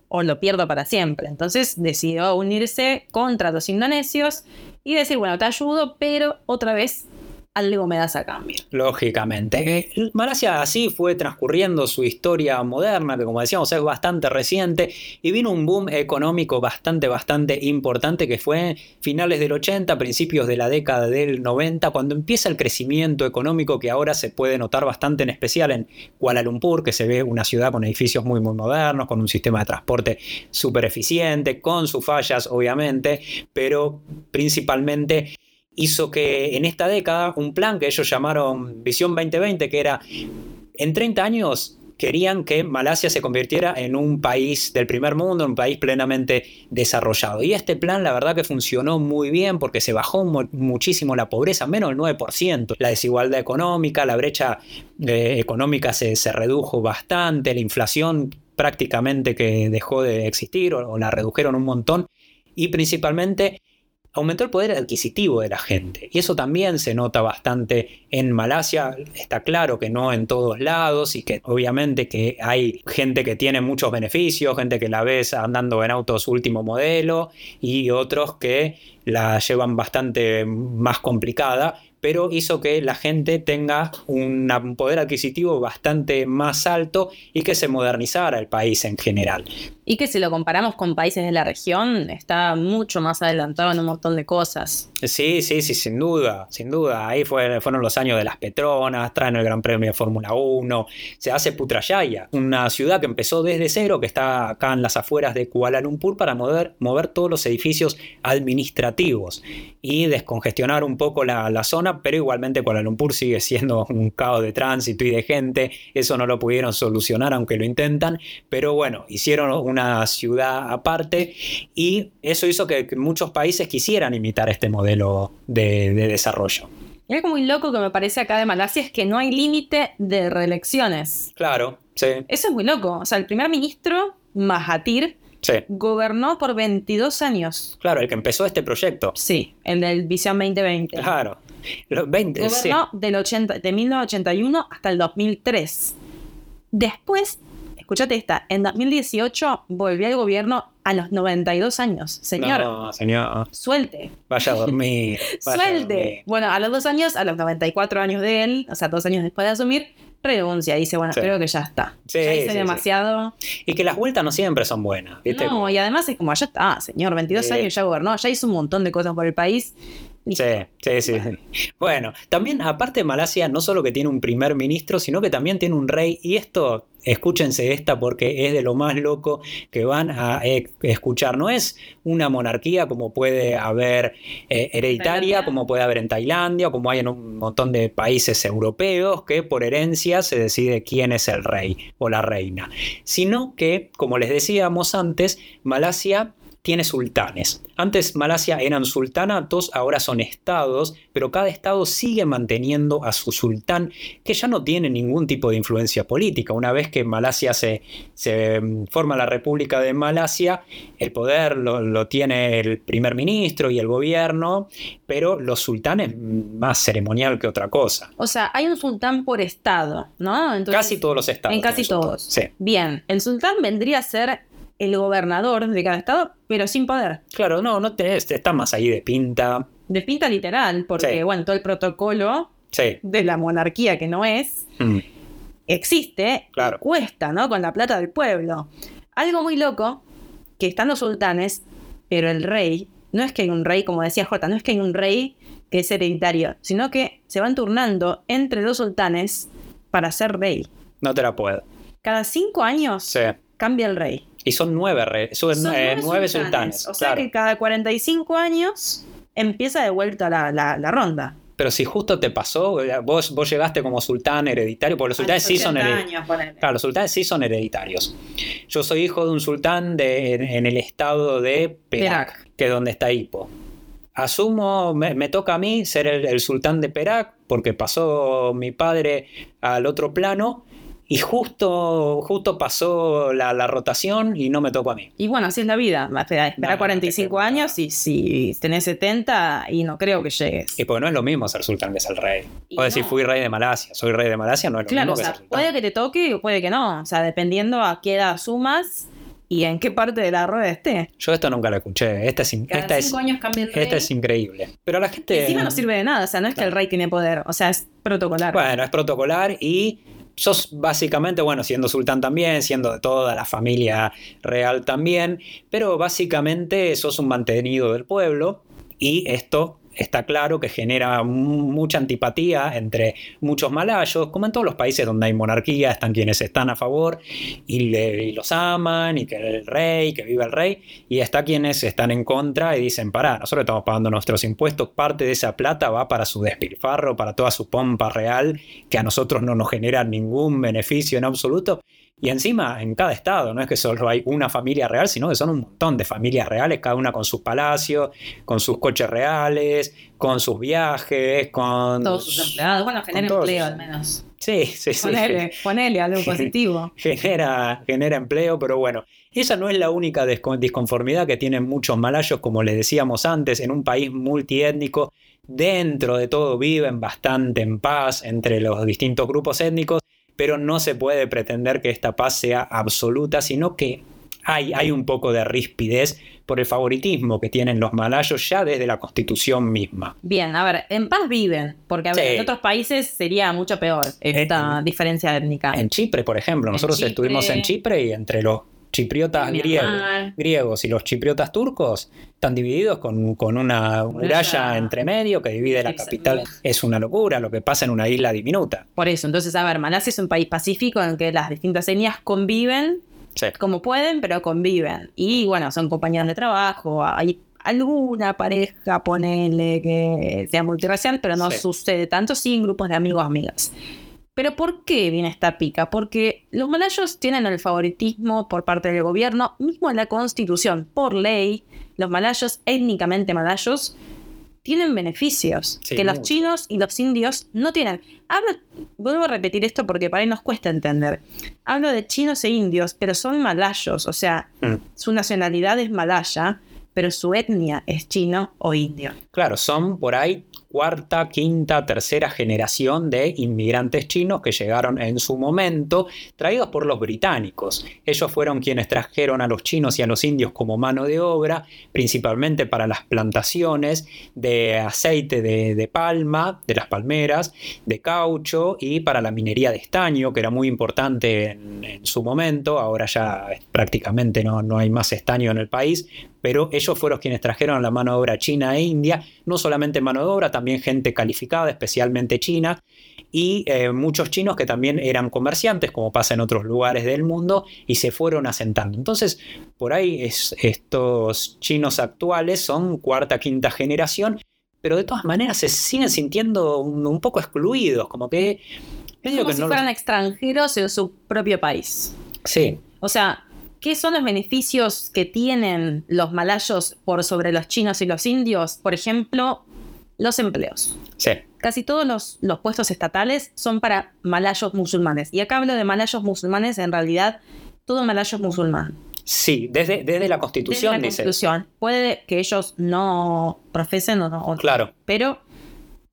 o lo pierdo para siempre. Entonces decidió unirse contra los indonesios y decir, bueno, te ayudo, pero otra vez algo me das a cambio. Lógicamente. Malasia así fue transcurriendo su historia moderna, que como decíamos es bastante reciente, y vino un boom económico bastante, bastante importante que fue finales del 80, principios de la década del 90, cuando empieza el crecimiento económico que ahora se puede notar bastante en especial en Kuala Lumpur, que se ve una ciudad con edificios muy, muy modernos, con un sistema de transporte súper eficiente, con sus fallas obviamente, pero principalmente hizo que en esta década un plan que ellos llamaron Visión 2020, que era en 30 años querían que Malasia se convirtiera en un país del primer mundo, un país plenamente desarrollado. Y este plan la verdad que funcionó muy bien porque se bajó muchísimo la pobreza, menos del 9%, la desigualdad económica, la brecha eh, económica se, redujo bastante, la inflación prácticamente que dejó de existir o la redujeron un montón y principalmente aumentó el poder adquisitivo de la gente. Y eso también se nota bastante en Malasia. Está claro que no en todos lados y que obviamente que hay gente que tiene muchos beneficios, gente que la ves andando en autos último modelo y otros que la llevan bastante más complicada, pero hizo que la gente tenga un poder adquisitivo bastante más alto y que se modernizara el país en general. Y que si lo comparamos con países de la región, está mucho más adelantado en un montón de cosas. Sí, sí, sí, sin duda, sin duda. Ahí fueron los años de las Petronas, traen el Gran Premio de Fórmula 1, se hace Putrajaya, una ciudad que empezó desde cero, que está acá en las afueras de Kuala Lumpur, para mover, mover todos los edificios administrativos y descongestionar un poco la, la zona, pero igualmente Kuala Lumpur sigue siendo [LAUGHS] un caos de tránsito y de gente, eso no lo pudieron solucionar aunque lo intentan, pero bueno, hicieron una ciudad aparte y eso hizo que muchos países quisieran imitar este modelo de, desarrollo. Y algo muy loco que me parece acá de Malasia es que no hay límite de reelecciones. Claro, sí. Eso es muy loco. O sea, el primer ministro, Mahathir, gobernó por 22 años. Claro, el que empezó este proyecto. Sí, el del Visión 2020. Claro. Los 20, gobernó del 80, de 1981 hasta el 2003. Después escúchate esta, en 2018 volvió al gobierno a los 92 años. Señor. No, señor. Suelte. Vaya a dormir. [LAUGHS] Suelte. Bueno, a los dos años, a los 94 años de él, o sea, dos años después de asumir, renuncia. Dice, bueno, creo que ya está. Sí, ya hice demasiado. Y que las vueltas no siempre son buenas. ¿viste? No, y además es como, ya está, señor, 22 años ya gobernó, ya hizo un montón de cosas por el país. Sí, sí, sí. Bueno, también aparte de Malasia, no solo que tiene un primer ministro, sino que también tiene un rey. Y esto, escúchense esta porque es de lo más loco que van a e, escuchar. No es una monarquía como puede haber eh, hereditaria, como puede haber en Tailandia, o como hay en un montón de países europeos, que por herencia se decide quién es el rey o la reina. Sino que, como les decíamos antes, Malasia tiene sultanes. Antes Malasia eran sultanatos, ahora son estados, pero cada estado sigue manteniendo a su sultán, que ya no tiene ningún tipo de influencia política. Una vez que Malasia se, se mm, forma la República de Malasia, el poder lo, tiene el primer ministro y el gobierno, pero los sultanes mm, más ceremonial que otra cosa. O sea, hay un sultán por estado, ¿no? casi todos los estados. En casi todos. Sí. Bien, el sultán vendría a ser el gobernador de cada estado, pero sin poder. Claro, no, no tenés, está más ahí de pinta. De pinta literal, porque bueno, todo el protocolo de la monarquía que no es, mm. existe, claro. cuesta, ¿no? Con la plata del pueblo. Algo muy loco, que están los sultanes, pero el rey, no es que hay un rey, como decía Jota, no es que hay un rey que es hereditario, sino que se van turnando entre los sultanes para ser rey. No te la puedo. Cada cinco años cambia el rey. Y son nueve, son nueve, sultanes. O sea que cada 45 años empieza de vuelta la, ronda. Pero si justo te pasó, vos, vos llegaste como sultán hereditario, porque los sultanes sí son hereditarios. Claro, los sultanes sí son hereditarios. Yo soy hijo de un sultán de, en el estado de Perak, que es donde está Hippo. Asumo, me, toca a mí ser el, el sultán de Perak, porque pasó mi padre al otro plano, y justo, justo pasó la, rotación y no me tocó a mí. Y bueno, así es la vida. Espera 45 años y si tenés 70 y no creo que llegues. Y porque no es lo mismo ser sultán que ser rey. O decir, fui rey de Malasia, soy rey de Malasia, no es lo mismo o sea, Puede que te toque o puede que no. O sea, dependiendo a qué edad sumas y en qué parte de la rueda esté. Yo esto nunca lo escuché. Esta es, esta es, años esta es increíble. Pero la gente. encima no sirve de nada. O sea, no es que el rey tiene poder. O sea, es protocolar. Bueno, es protocolar y sos básicamente, bueno, siendo sultán también, siendo de toda la familia real también, pero básicamente sos un mantenido del pueblo y esto está claro que genera mucha antipatía entre muchos malayos, como en todos los países donde hay monarquía, están quienes están a favor y, los aman, y que el rey, que viva el rey, y está quienes están en contra y dicen, pará, nosotros estamos pagando nuestros impuestos, parte de esa plata va para su despilfarro, para toda su pompa real, que a nosotros no nos genera ningún beneficio en absoluto. Y encima, en cada estado, no es que solo hay una familia real, sino que son un montón de familias reales, cada una con sus palacios, con sus coches reales, con sus viajes, con... Todos sus empleados. Bueno, genera empleo al menos. Sí, sí, sí. Ponele, algo positivo. Genera, genera empleo, pero bueno, esa no es la única disconformidad que tienen muchos malayos, como les decíamos antes, en un país multiétnico. Dentro de todo viven bastante en paz entre los distintos grupos étnicos pero no se puede pretender que esta paz sea absoluta, sino que hay, hay un poco de rispidez por el favoritismo que tienen los malayos ya desde la constitución misma. Bien, a ver, en paz viven, porque en otros países sería mucho peor esta diferencia étnica. En Chipre, por ejemplo, nosotros estuvimos en Chipre y entre los chipriotas griegos, y los chipriotas turcos están divididos con, una muralla entre medio que divide la capital. Es una locura lo que pasa en una isla diminuta. Por eso, entonces, a ver, Malasia es un país pacífico en el que las distintas etnias conviven como pueden, pero conviven. Y bueno, son compañeros de trabajo, hay alguna pareja, ponele, que sea multiracial, pero no sucede tanto, sí en grupos de amigos amigas. Pero ¿por qué viene esta pica? Porque los malayos tienen el favoritismo por parte del gobierno, mismo en la constitución, por ley, los malayos, étnicamente malayos, tienen beneficios que los chinos y los indios no tienen. Hablo, vuelvo a repetir esto porque para ahí nos cuesta entender. Hablo de chinos e indios, pero son malayos, o sea, mm. su nacionalidad es malaya, pero su etnia es chino o indio. Claro, son por ahí cuarta, quinta, tercera generación de inmigrantes chinos que llegaron en su momento, traídos por los británicos. Ellos fueron quienes trajeron a los chinos y a los indios como mano de obra, principalmente para las plantaciones de aceite de, palma, de las palmeras, de caucho y para la minería de estaño, que era muy importante en, su momento. Ahora ya prácticamente no, no hay más estaño en el país, pero ellos fueron quienes trajeron la mano de obra china e india, no solamente mano de obra, también gente calificada, especialmente china, y eh, muchos chinos que también eran comerciantes, como pasa en otros lugares del mundo, y se fueron asentando. Entonces, por ahí estos chinos actuales son cuarta, quinta generación, pero de todas maneras se siguen sintiendo un, poco excluidos, como que... Como si fueran extranjeros en su propio país. Sí. O sea, ¿Qué son los beneficios que tienen los malayos por sobre los chinos y los indios? Por ejemplo, los empleos. Sí. Casi todos los, los, puestos estatales son para malayos musulmanes. Y acá hablo de malayos musulmanes, en realidad todo malayo es musulmán. Sí, desde, desde la constitución. Desde la constitución. Puede que ellos no profesen o no. Claro. Pero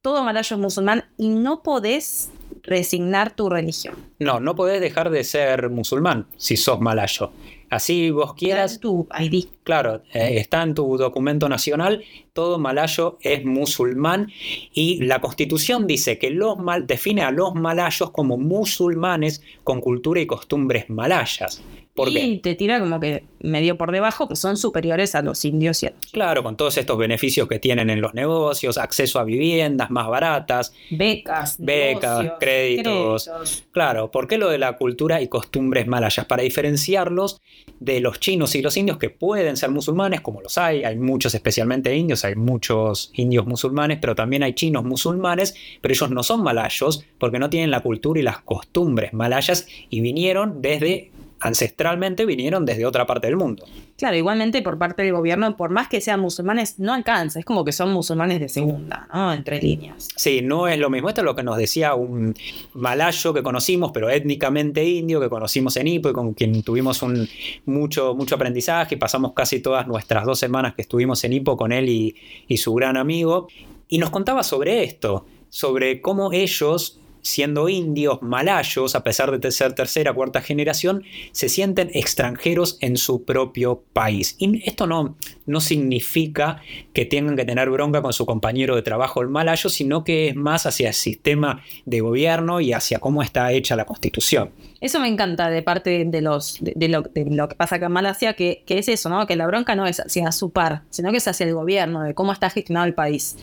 todo malayo es musulmán y no podés resignar tu religión. No, no podés dejar de ser musulmán si sos malayo. Así vos quieras. tu ID. Claro, eh, está en tu documento nacional. Todo malayo es musulmán y la constitución dice que los mal, define a los malayos como musulmanes con cultura y costumbres malayas y te tira como que medio por debajo, que son superiores a los indios y a Claro, con todos estos beneficios que tienen en los negocios, acceso a viviendas más baratas, becas, becas, créditos. Claro, ¿por qué lo de la cultura y costumbres malayas? Para diferenciarlos de los chinos y los indios que pueden ser musulmanes, como los hay, hay muchos especialmente indios, hay muchos indios musulmanes, pero también hay chinos musulmanes, pero ellos no son malayos porque no tienen la cultura y las costumbres malayas y vinieron desde ancestralmente vinieron desde otra parte del mundo. Claro, igualmente por parte del gobierno, por más que sean musulmanes, no alcanza. Es como que son musulmanes de segunda, ¿no? Entre líneas. Sí, no es lo mismo. Esto es lo que nos decía un malayo que conocimos, pero étnicamente indio, que conocimos en Ipo y con quien tuvimos un mucho, mucho aprendizaje y pasamos casi todas nuestras dos semanas que estuvimos en Ipo con él y, y su gran amigo. Y nos contaba sobre esto, sobre cómo ellos siendo indios, malayos, a pesar de ser tercera, cuarta generación, se sienten extranjeros en su propio país. Y esto no, no significa que tengan que tener bronca con su compañero de trabajo el malayo, sino que es más hacia el sistema de gobierno y hacia cómo está hecha la constitución. Eso me encanta de parte de, los, de, lo, que pasa acá en Malasia, que, que es eso, ¿no? que la bronca no es hacia su par, sino que es hacia el gobierno, de cómo está gestionado el país.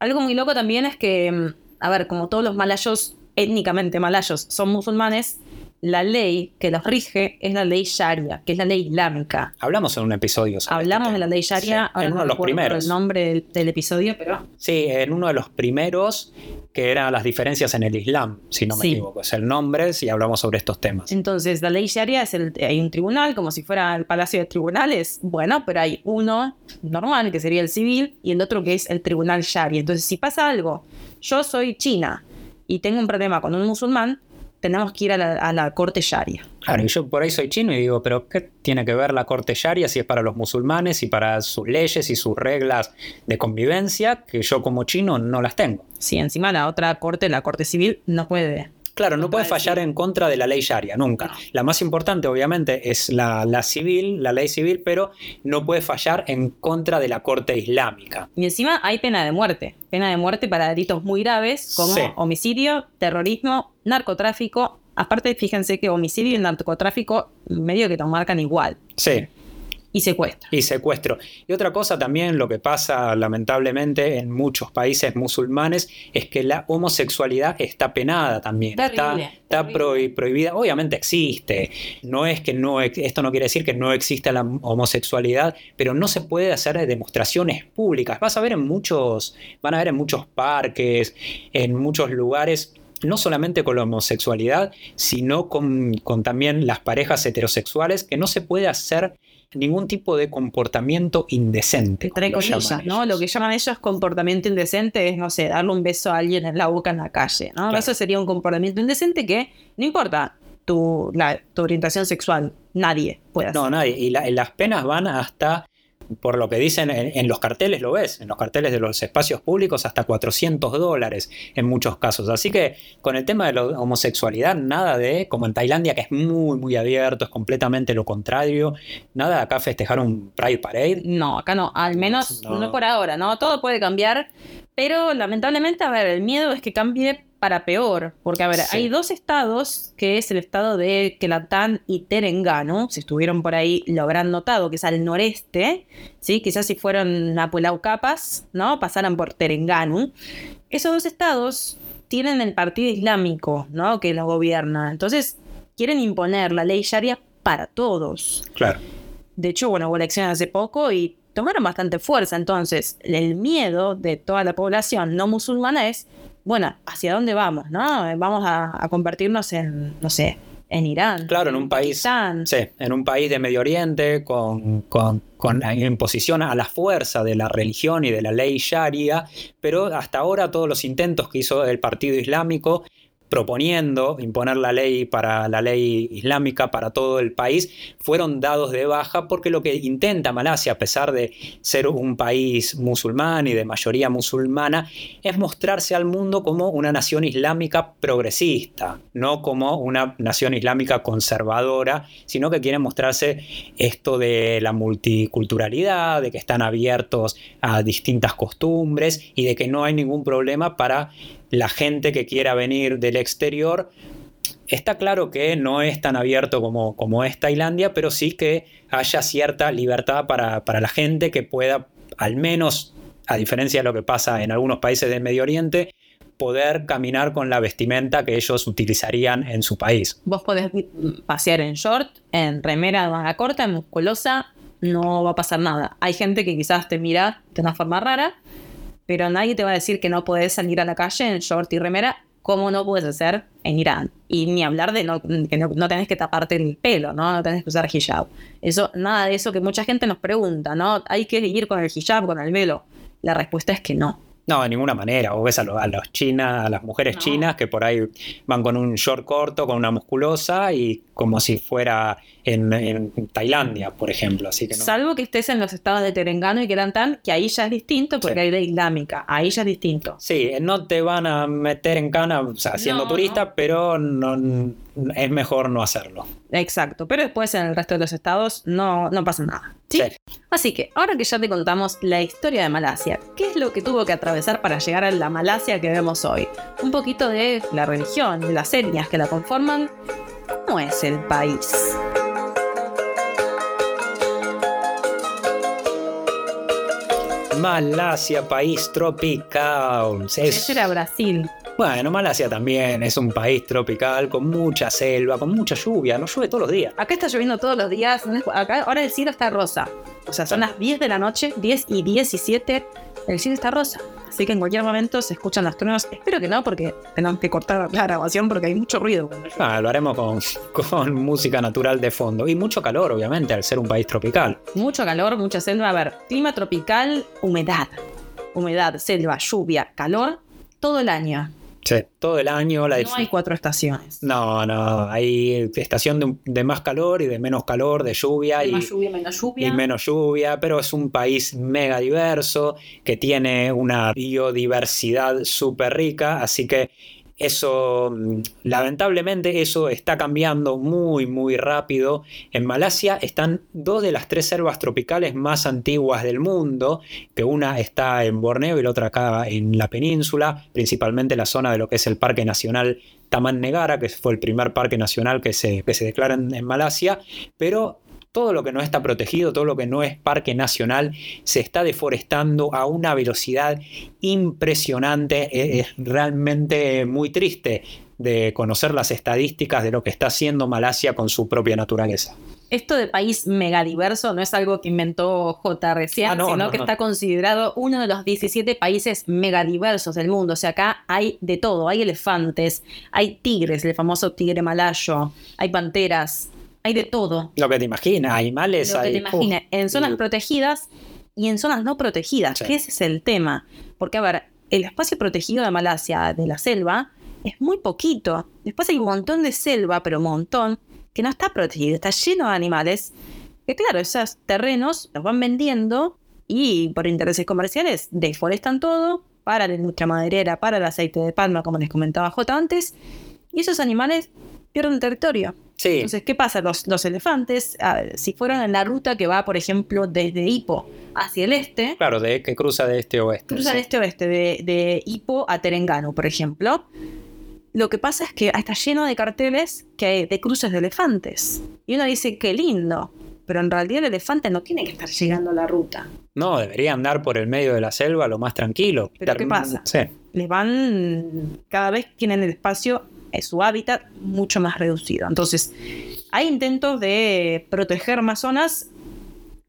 Algo muy loco también es que mm, a ver, como todos los malayos, étnicamente malayos, son musulmanes, la ley que los rige es la ley Sharia, que es la ley islámica. Hablamos en un episodio. Sobre Hablamos de la ley Sharia, en uno de los primeros. el nombre del, episodio, pero. Sí, en uno de los primeros, que eran las diferencias en el Islam, si no me equivoco. Es el nombre si hablamos sobre estos temas. Entonces, la ley Sharia es el. Hay un tribunal, como si fuera el palacio de tribunales. Bueno, pero hay uno normal, que sería el civil, y el otro que es el tribunal Sharia. Entonces, si pasa algo, yo soy china y tengo un problema con un musulmán, tenemos que ir a la, corte sharia. Claro, y yo por ahí soy chino y digo, pero ¿qué tiene que ver la corte sharia si es para los musulmanes y para sus leyes y sus reglas de convivencia que yo como chino no las tengo? Sí, encima la otra corte, la corte civil, no puede Claro, no puede fallar en contra de la ley sharia, nunca. La más importante, obviamente, es la, la, civil, la ley civil, pero no puede fallar en contra de la corte islámica. Y encima hay pena de muerte. Pena de muerte para delitos muy graves como homicidio, terrorismo, narcotráfico. Aparte, fíjense que homicidio y narcotráfico medio que te marcan igual. Sí. Y secuestro. Y secuestro. Y otra cosa también, lo que pasa lamentablemente en muchos países musulmanes, es que la homosexualidad está penada también. está, está prohibida. Obviamente existe. No es que no, esto no quiere decir que no exista la homosexualidad, pero no se puede hacer demostraciones públicas. Vas a ver en muchos, van a ver en muchos parques, en muchos lugares no solamente con la homosexualidad, sino con, con, también las parejas heterosexuales, que no se puede hacer ningún tipo de comportamiento indecente. Entre comillas, ¿no? Lo que llaman ellos comportamiento indecente es, no sé, darle un beso a alguien en la boca en la calle, ¿no? Eso sería un comportamiento indecente que no importa tu, tu orientación sexual, nadie puede hacer. No, nadie. Y las penas van hasta por lo que dicen en, los carteles, lo ves, en los carteles de los espacios públicos hasta 400 dólares en muchos casos. Así que con el tema de la homosexualidad, nada de, como en Tailandia, que es muy, muy abierto, es completamente lo contrario, nada de acá festejar un Pride Parade. No, acá no, al menos no, no por ahora, ¿no? Todo puede cambiar, pero lamentablemente, a ver, el miedo es que cambie para peor, porque a ver, hay dos estados, que es el estado de Kelantan y Terengganu, si estuvieron por ahí lo habrán notado, que es al noreste, ¿sí? quizás si fueron a Capas, ¿no? pasaran por Terengganu. Esos dos estados tienen el partido islámico, ¿no? que los gobierna, entonces quieren imponer la ley sharia para todos. Claro. De hecho, bueno, hubo elecciones hace poco y tomaron bastante fuerza, entonces el miedo de toda la población no musulmana es bueno, ¿hacia dónde vamos? ¿No? Vamos a, convertirnos en, no sé, en Irán. Claro, en un país. Sí, en un país de Medio Oriente con, con, con imposición a la fuerza de la religión y de la ley sharia, pero hasta ahora todos los intentos que hizo el Partido Islámico proponiendo imponer la ley para la ley islámica para todo el país fueron dados de baja porque lo que intenta Malasia, a pesar de ser un país musulmán y de mayoría musulmana, es mostrarse al mundo como una nación islámica progresista, no como una nación islámica conservadora, sino que quiere mostrarse esto de la multiculturalidad, de que están abiertos a distintas costumbres y de que no hay ningún problema para la gente que quiera venir del exterior. Está claro que no es tan abierto como, como es Tailandia, pero sí que haya cierta libertad para, la gente que pueda, al menos, a diferencia de lo que pasa en algunos países del Medio Oriente, poder caminar con la vestimenta que ellos utilizarían en su país. Vos podés pasear en short, en remera manga corta, en musculosa, no va a pasar nada. Hay gente que quizás te mira de una forma rara, pero nadie te va a decir que no puedes salir a la calle en short y remera como no puedes hacer en Irán. Y ni hablar de no, que no, tenés que taparte el pelo, ¿no? No tenés que usar hijab. Eso, nada de eso que mucha gente nos pregunta, ¿no? ¿Hay que ir con el hijab, con el velo? La respuesta es que no. No, de ninguna manera. O ves a, los chinas, a las mujeres chinas que por ahí van con un short corto, con una musculosa y como si fuera en, Tailandia, por ejemplo. Así que Salvo que estés en los estados de Terengganu y Kelantan, que ahí ya es distinto porque hay ley islámica. Ahí ya es distinto. Sí, no te van a meter en cana, o sea, siendo turista, pero no, es mejor no hacerlo. Exacto, pero después en el resto de los estados no, no pasa nada. ¿sí? Así que, ahora que ya te contamos la historia de Malasia, ¿qué es lo que tuvo que atravesar para llegar a la Malasia que vemos hoy? Un poquito de la religión, de las etnias que la conforman. ¿Cómo es el país? Malasia, país tropical. Ese era Brasil. Bueno, Malasia también es un país tropical con mucha selva, con mucha lluvia, no llueve todos los días. Acá está lloviendo todos los días, acá ahora el cielo está rosa. O sea, son las 10 de la noche, 10 y 17, el cielo está rosa. Así que en cualquier momento se escuchan las truenos. Espero que no, porque tenemos que cortar la grabación porque hay mucho ruido. Ah, lo haremos con, [LAUGHS] con música natural de fondo. Y mucho calor, obviamente, al ser un país tropical. Mucho calor, mucha selva. A ver, clima tropical, humedad. Humedad, selva, lluvia, calor, todo el año. Sí, todo el año. La no hay cuatro estaciones. No, no. Hay estación de, más calor y de menos calor, de lluvia. y, más lluvia, menos lluvia. Y menos lluvia, pero es un país mega diverso que tiene una biodiversidad súper rica, así que Eso, mm, lamentablemente, eso está cambiando muy, muy rápido. En Malasia están dos de las tres selvas tropicales más antiguas del mundo, que una está en Borneo y la otra acá en la península, principalmente la zona de lo que es el Parque Nacional Taman Negara, que fue el primer parque nacional que se, que se declara en, en Malasia, pero todo lo que no está protegido, todo lo que no es parque nacional, se está deforestando a una velocidad impresionante. E-, es realmente muy triste de conocer las estadísticas de lo que está haciendo Malasia con su propia naturaleza. Esto de país megadiverso no es algo que inventó JR ah, sino que está considerado uno de los 17 países megadiversos del mundo. O sea, acá hay de todo. Hay elefantes, hay tigres, el famoso tigre malayo, hay panteras, hay de todo. Lo que te imaginas, animales. Lo que te imaginas, en zonas protegidas y en zonas no protegidas, que ese es el tema. Porque, a ver, el espacio protegido de Malasia, de la selva, es muy poquito. Después hay un montón de selva, pero un montón, que no está protegido, está lleno de animales. Que claro, esos terrenos los van vendiendo y por intereses comerciales deforestan todo para la industria maderera, para el aceite de palma, como les comentaba J antes, y esos animales pierden territorio. Entonces, ¿qué pasa? Los, los elefantes, si fueran en la ruta que va, por ejemplo, desde Hippo hacia el este. Claro, de, que cruza de este a oeste. Cruza de este a oeste, de, de Hippo a Terengano, por ejemplo. Lo que pasa es que está lleno de carteles que hay de cruces de elefantes. Y uno dice, qué lindo. Pero en realidad el elefante no tiene que estar llegando a la ruta. No, debería andar por el medio de la selva lo más tranquilo. Pero ¿qué pasa? Sí. Les van, cada vez tienen el espacio es su hábitat mucho más reducido. Entonces, hay intentos de proteger más zonas.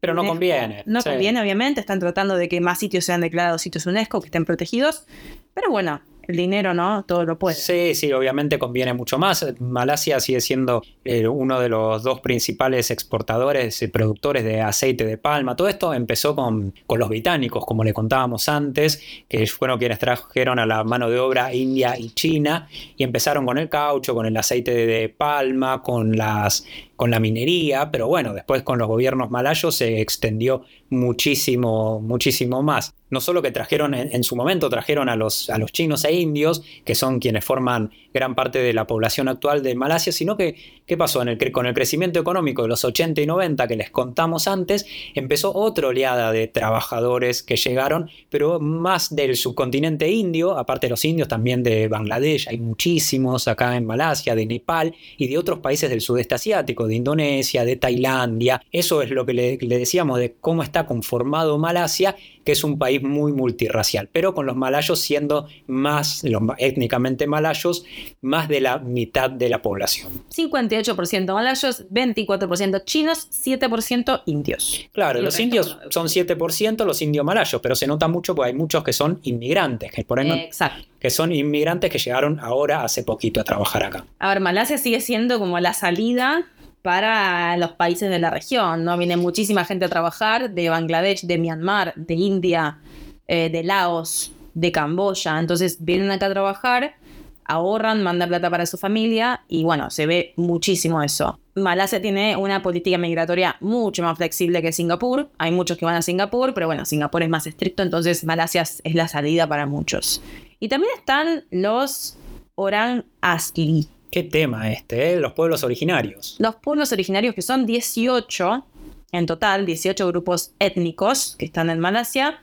Pero no conviene. No conviene, obviamente. Están tratando de que más sitios sean declarados sitios UNESCO, que estén protegidos. Pero bueno, el dinero, ¿no? Todo lo puede. Sí, sí, obviamente conviene mucho más. Malasia sigue siendo eh, uno de los dos principales exportadores y productores de aceite de palma. Todo esto empezó con, con, los británicos, como le contábamos antes, que fueron quienes trajeron a la mano de obra India y China y empezaron con el caucho, con el aceite de palma, con las con la minería, pero bueno, después con los gobiernos malayos se extendió muchísimo, muchísimo más. No solo que trajeron en, su momento, trajeron a los, a los chinos e indios, que son quienes forman gran parte de la población actual de Malasia, sino que, ¿qué pasó? Con el crecimiento económico de los 80 y 90 que les contamos antes, empezó otra oleada de trabajadores que llegaron, pero más del subcontinente indio, aparte de los indios, también de Bangladesh, hay muchísimos acá en Malasia, de Nepal y de otros países del sudeste asiático, de Indonesia, de Tailandia. Eso es lo que le, le decíamos de cómo está conformado Malasia, que es un país muy multirracial, pero con los malayos siendo más, los étnicamente malayos, más de la mitad de la población. 58% malayos, 24% chinos, 7% indios. Claro, los indios son 7% los indios malayos, pero se nota mucho porque hay muchos que son inmigrantes, que por Exacto. que son inmigrantes que llegaron ahora hace poquito a trabajar acá. A ver, Malasia sigue siendo como la salida para los países de la región, ¿no? Viene muchísima gente a trabajar de Bangladesh, de Myanmar, de India, eh, de Laos, de Camboya. Entonces vienen acá a trabajar, ahorran, mandan plata para su familia y bueno, se ve muchísimo eso. Malasia tiene una política migratoria mucho más flexible que Singapur. Hay muchos que van a Singapur, pero bueno, Singapur es más estricto, entonces Malasia es la salida para muchos. Y también están los Orang Asli, Qué tema este, ¿eh? los pueblos originarios. Los pueblos originarios que son 18 en total, 18 grupos étnicos que están en Malasia,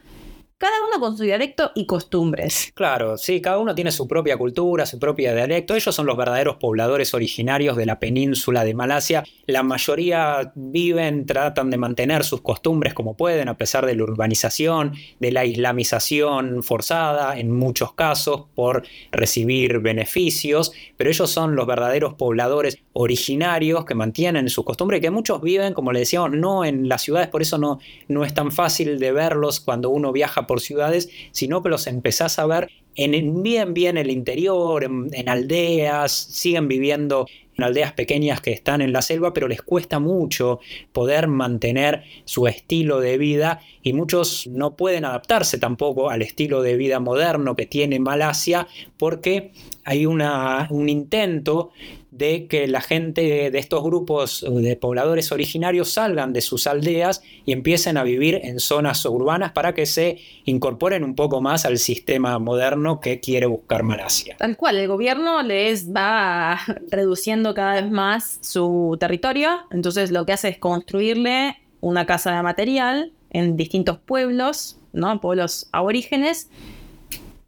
cada uno con su dialecto y costumbres. Claro, sí, cada uno tiene su propia cultura, su propio dialecto. Ellos son los verdaderos pobladores originarios de la península de Malasia. La mayoría viven, tratan de mantener sus costumbres como pueden, a pesar de la urbanización, de la islamización forzada, en muchos casos, por recibir beneficios. Pero ellos son los verdaderos pobladores originarios que mantienen sus costumbres y que muchos viven, como le decíamos, no en las ciudades, por eso no, no es tan fácil de verlos cuando uno viaja por ciudades, sino que los empezás a ver en bien, bien el interior, en, aldeas, siguen viviendo aldeas pequeñas que están en la selva, pero les cuesta mucho poder mantener su estilo de vida y muchos no pueden adaptarse tampoco al estilo de vida moderno que tiene Malasia porque hay una, un intento de que la gente de estos grupos de pobladores originarios salgan de sus aldeas y empiecen a vivir en zonas urbanas para que se incorporen un poco más al sistema moderno que quiere buscar Malasia. Tal cual, el gobierno les va reduciendo cada vez más su territorio, entonces lo que hace es construirle una casa de material en distintos pueblos, ¿no? pueblos aborígenes,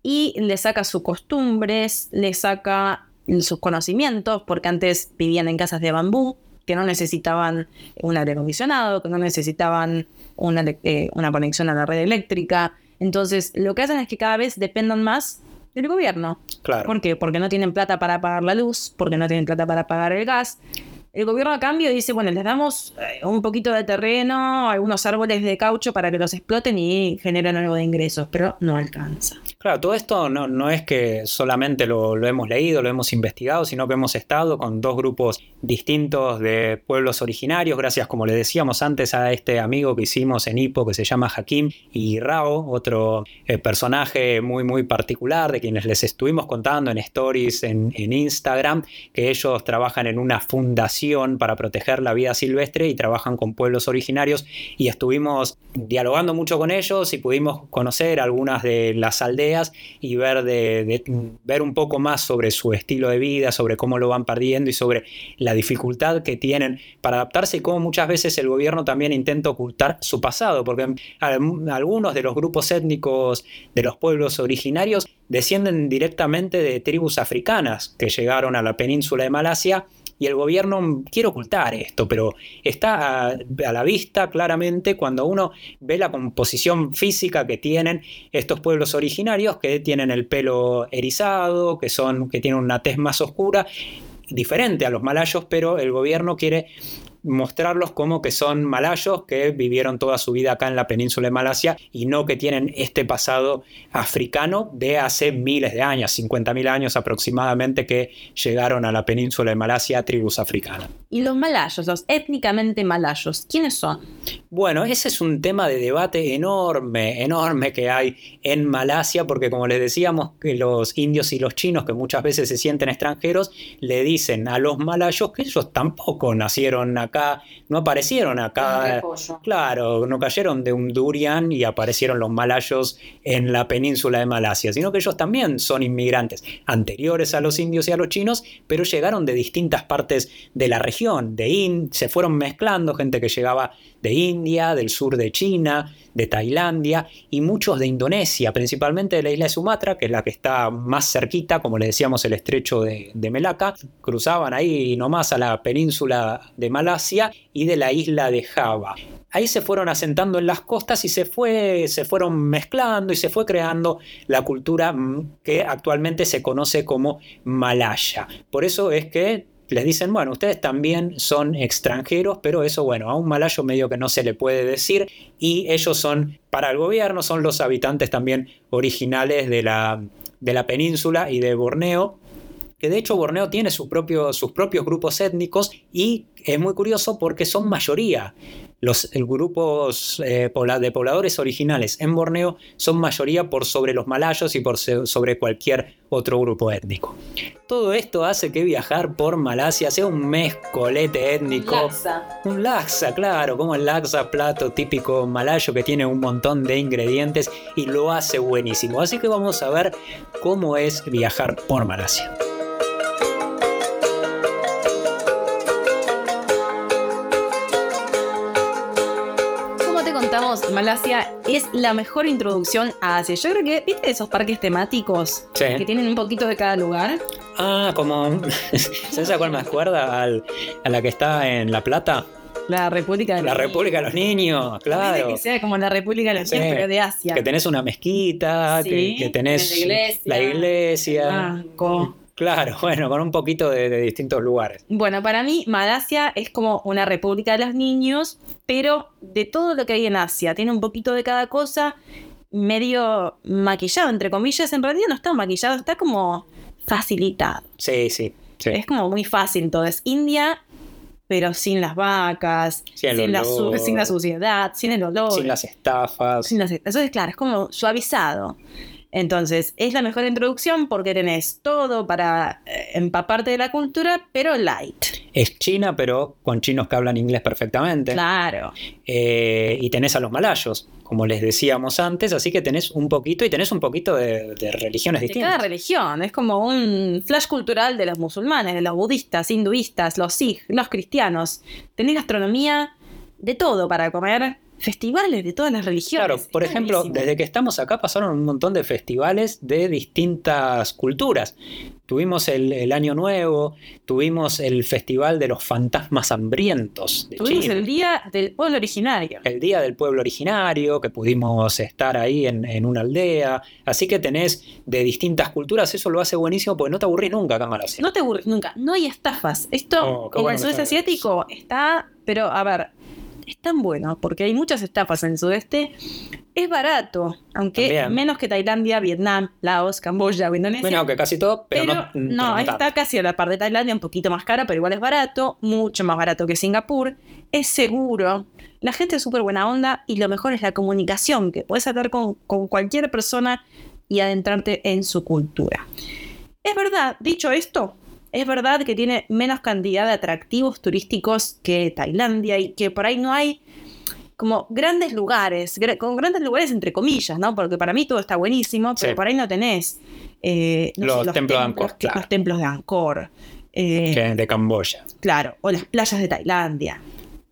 y le saca sus costumbres, le saca sus conocimientos, porque antes vivían en casas de bambú, que no necesitaban un aire acondicionado, que no necesitaban una, eh, una conexión a la red eléctrica. Entonces, lo que hacen es que cada vez dependan más del gobierno. Claro. ¿Por qué? Porque no tienen plata para pagar la luz, porque no tienen plata para pagar el gas. El gobierno a cambio dice, bueno, les damos eh, un poquito de terreno, algunos árboles de caucho para que los exploten y generen algo de ingresos, pero no alcanza. Claro, todo esto no, no es que solamente lo, hemos leído, lo hemos investigado, sino que hemos estado con dos grupos distintos de pueblos originarios, gracias, como le decíamos antes, a este amigo que hicimos en Hipo que se llama Hakim y Rao, otro eh, personaje muy, muy particular de quienes les estuvimos contando en stories en, en Instagram, que ellos trabajan en una fundación para proteger la vida silvestre y trabajan con pueblos originarios y estuvimos dialogando mucho con ellos y pudimos conocer algunas de las aldeas y ver, de, ver un poco más sobre su estilo de vida, sobre cómo lo van perdiendo y sobre la dificultad que tienen para adaptarse y cómo muchas veces el gobierno también intenta ocultar su pasado, porque algunos de los grupos étnicos de los pueblos originarios descienden directamente de tribus africanas que llegaron a la península de Malasia y el gobierno quiere ocultar esto, pero está a, la vista claramente cuando uno ve la composición física que tienen estos pueblos originarios, que tienen el pelo erizado, que, son, que tienen una tez más oscura, diferente a los malayos, pero el gobierno quiere mostrarlos como que son malayos que vivieron toda su vida acá en la península de Malasia y no que tienen este pasado africano de hace miles de años, 50.000 años aproximadamente que llegaron a la península de Malasia tribus africanas. ¿Y los malayos, los étnicamente malayos, quiénes son? Bueno, ese es un tema de debate enorme, enorme que hay en Malasia, porque como les decíamos, que los indios y los chinos, que muchas veces se sienten extranjeros, le dicen a los malayos que ellos tampoco nacieron acá no aparecieron acá. Claro, no cayeron de un durian y aparecieron los malayos en la península de Malasia, sino que ellos también son inmigrantes anteriores a los indios y a los chinos, pero llegaron de distintas partes de la región, de In, se fueron mezclando gente que llegaba de India, del sur de China, de Tailandia y muchos de Indonesia, principalmente de la isla de Sumatra, que es la que está más cerquita, como le decíamos, el estrecho de, Melaka. Cruzaban ahí nomás a la península de Malasia y de la isla de Java ahí se fueron asentando en las costas y se, fue, se fueron mezclando y se fue creando la cultura mm, que actualmente se conoce como malaya. Por eso es que les dicen, bueno, ustedes también son extranjeros, pero eso, bueno, a un malayo medio que no se le puede decir, y ellos son, para el gobierno, son los habitantes también originales de la, de la península y de Borneo, que de hecho Borneo tiene sus propios, sus propios grupos étnicos y es muy curioso porque son mayoría los grupos eh, de pobladores originales en Borneo son mayoría por sobre los malayos y por sobre cualquier otro grupo étnico. Todo esto hace que viajar por Malasia sea un mezcolete étnico. Un laxa. Un laxa, claro, como el laxa, plato típico malayo que tiene un montón de ingredientes y lo hace buenísimo. Así que vamos a ver cómo es viajar por Malasia. Malasia es la mejor introducción a Asia. Yo creo que, ¿viste esos parques temáticos que tienen un poquito de cada lugar? Ah, como. [LAUGHS] ¿Sabes a cuál me acuerda? a la que está en La Plata. La República de La República de los Niños, claro. Que sea como la República de los Niños, pero de Asia. Que tenés una mezquita, que, tenés la iglesia. La iglesia. Claro, [LAUGHS] bueno, con un poquito de, distintos lugares. Bueno, para mí Malasia es como una república de los niños, pero de todo lo que hay en Asia. Tiene un poquito de cada cosa, medio maquillado, entre comillas. En realidad no está maquillado, está como facilitado. Sí, sí. Es como muy fácil todo. Es India, pero sin las vacas, sin, la, sin, la, suciedad, sin el olor. Sin las estafas. Sin las, entonces, claro, es como suavizado. Entonces, es la mejor introducción porque tenés todo para eh, empaparte de la cultura, pero light. Es China, pero con chinos que hablan inglés perfectamente. Claro. Eh, y tenés a los malayos, como les decíamos antes, así que tenés un poquito y tenés un poquito de, religiones distintas. Cada religión, es como un flash cultural de los musulmanes, de los budistas, hinduistas, los sikh, los cristianos. Tenés gastronomía de todo para comer festivales de todas las religiones. Claro, por ejemplo, desde que estamos acá pasaron un montón de festivales de distintas culturas. Tuvimos el, Año Nuevo, tuvimos el Festival de los Fantasmas Hambrientos. tuvimos el Día del Pueblo Originario. El Día del Pueblo Originario, que pudimos estar ahí en, una aldea. Así que tenés de distintas culturas, eso lo hace buenísimo porque no te aburrís nunca en No te aburrís nunca, no hay estafas. Esto oh, en el sudeste asiático está, pero a ver, es tan bueno porque hay muchas estafas en el sudeste. Es barato, aunque menos que Tailandia, Vietnam, Laos, Camboya o Indonesia. Bueno, que casi todo, pero, no, está casi a la par de Tailandia, un poquito más cara, pero igual es barato, mucho más barato que Singapur. Es seguro, la gente es súper buena onda y lo mejor es la comunicación, que puedes hablar con, con cualquier persona y adentrarte en su cultura. Es verdad, dicho esto, es verdad que tiene menos cantidad de atractivos turísticos que Tailandia y que por ahí no hay como grandes lugares, con grandes lugares entre comillas, ¿no? Porque para mí todo está buenísimo, pero por ahí no tenés eh, los, templos de Angkor. Los templos de Angkor. Eh, de Camboya. Claro, o las playas de Tailandia.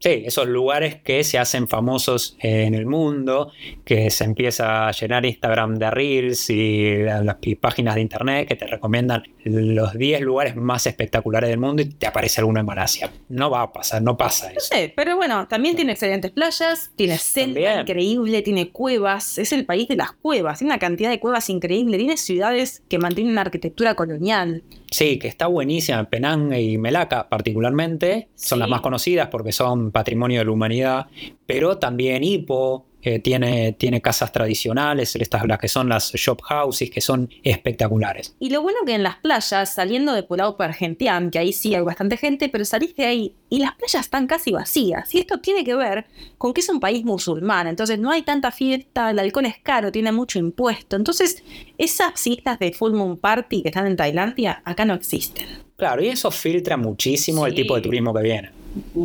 Sí, esos lugares que se hacen famosos en el mundo, que se empieza a llenar Instagram de Reels y las páginas de internet que te recomiendan los 10 lugares más espectaculares del mundo y te aparece alguno en Malasia. No va a pasar, no pasa eso. No sé, pero bueno, también tiene excelentes playas, tiene selva increíble, tiene cuevas, es el país de las cuevas, tiene una cantidad de cuevas increíble, tiene ciudades que mantienen una arquitectura colonial. Sí, que está buenísima. Penang y Melaka particularmente son las más conocidas porque son patrimonio de la humanidad, pero también Ipo, tiene, tiene casas tradicionales, estas las que son las shop houses, que son espectaculares. Y lo bueno que en las playas, saliendo de Pulau Pergentián, que ahí sí hay bastante gente, pero salís de ahí y las playas están casi vacías. Y esto tiene que ver con que es un país musulmán, entonces no hay tanta fiesta, el alcohol es caro, tiene mucho impuesto. Entonces, esas islas de Full Moon Party que están en Tailandia, acá no existen. Claro, y eso filtra muchísimo el tipo de turismo que viene.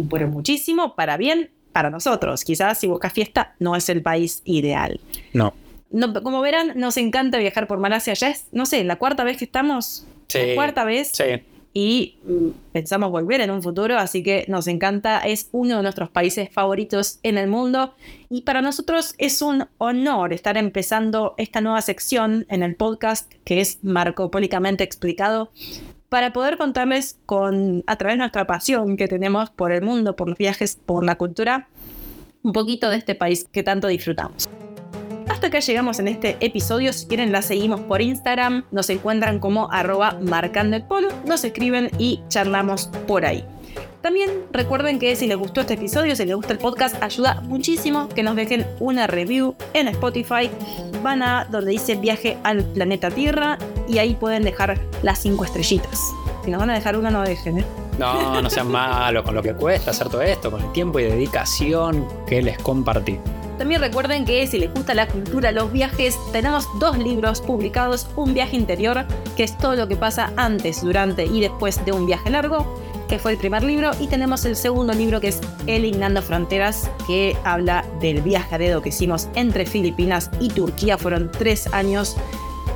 Pero muchísimo, para bien para nosotros. Quizás si buscas fiesta no es el país ideal. No. como verán, nos encanta viajar por Malasia. Ya es, no sé, la cuarta vez que estamos. Sí, la cuarta vez. Sí. Y mm, pensamos volver en un futuro, así que nos encanta. Es uno de nuestros países favoritos en el mundo. Y para nosotros es un honor estar empezando esta nueva sección en el podcast que es marcopólicamente explicado para poder contarles con, a través de nuestra pasión que tenemos por el mundo, por los viajes, por la cultura, un poquito de este país que tanto disfrutamos. Hasta acá llegamos en este episodio. Si quieren, la seguimos por Instagram. Nos encuentran como arroba marcando. Nos escriben y charlamos por ahí. También recuerden que si les gustó este episodio, si les gusta el podcast, ayuda muchísimo que nos dejen una review en Spotify. Van a donde dice viaje al planeta Tierra y ahí pueden dejar las cinco estrellitas. Si nos van a dejar una, no dejen, ¿eh? No, no sean [LAUGHS] malos con lo que cuesta hacer todo esto, con el tiempo y dedicación que les compartí. También recuerden que si les gusta la cultura, los viajes, tenemos dos libros publicados, Un viaje interior, que es todo lo que pasa antes, durante y después de un viaje largo, que fue el primer libro, y tenemos el segundo libro que es Eliminando Fronteras, que habla del viaje a dedo que hicimos entre Filipinas y Turquía. Fueron tres años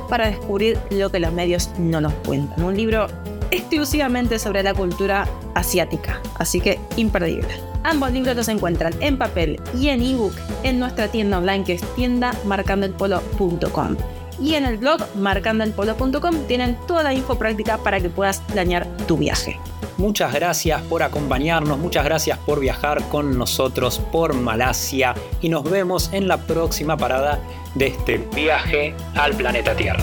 para descubrir lo que los medios no nos cuentan. Un libro exclusivamente sobre la cultura asiática, así que imperdible. Ambos libros los encuentran en papel y en ebook en nuestra tienda online que es tiendamarcandoelpolo.com. Y en el blog marcandoelpolo.com tienen toda la info práctica para que puedas planear tu viaje. Muchas gracias por acompañarnos, muchas gracias por viajar con nosotros por Malasia y nos vemos en la próxima parada de este viaje al planeta Tierra.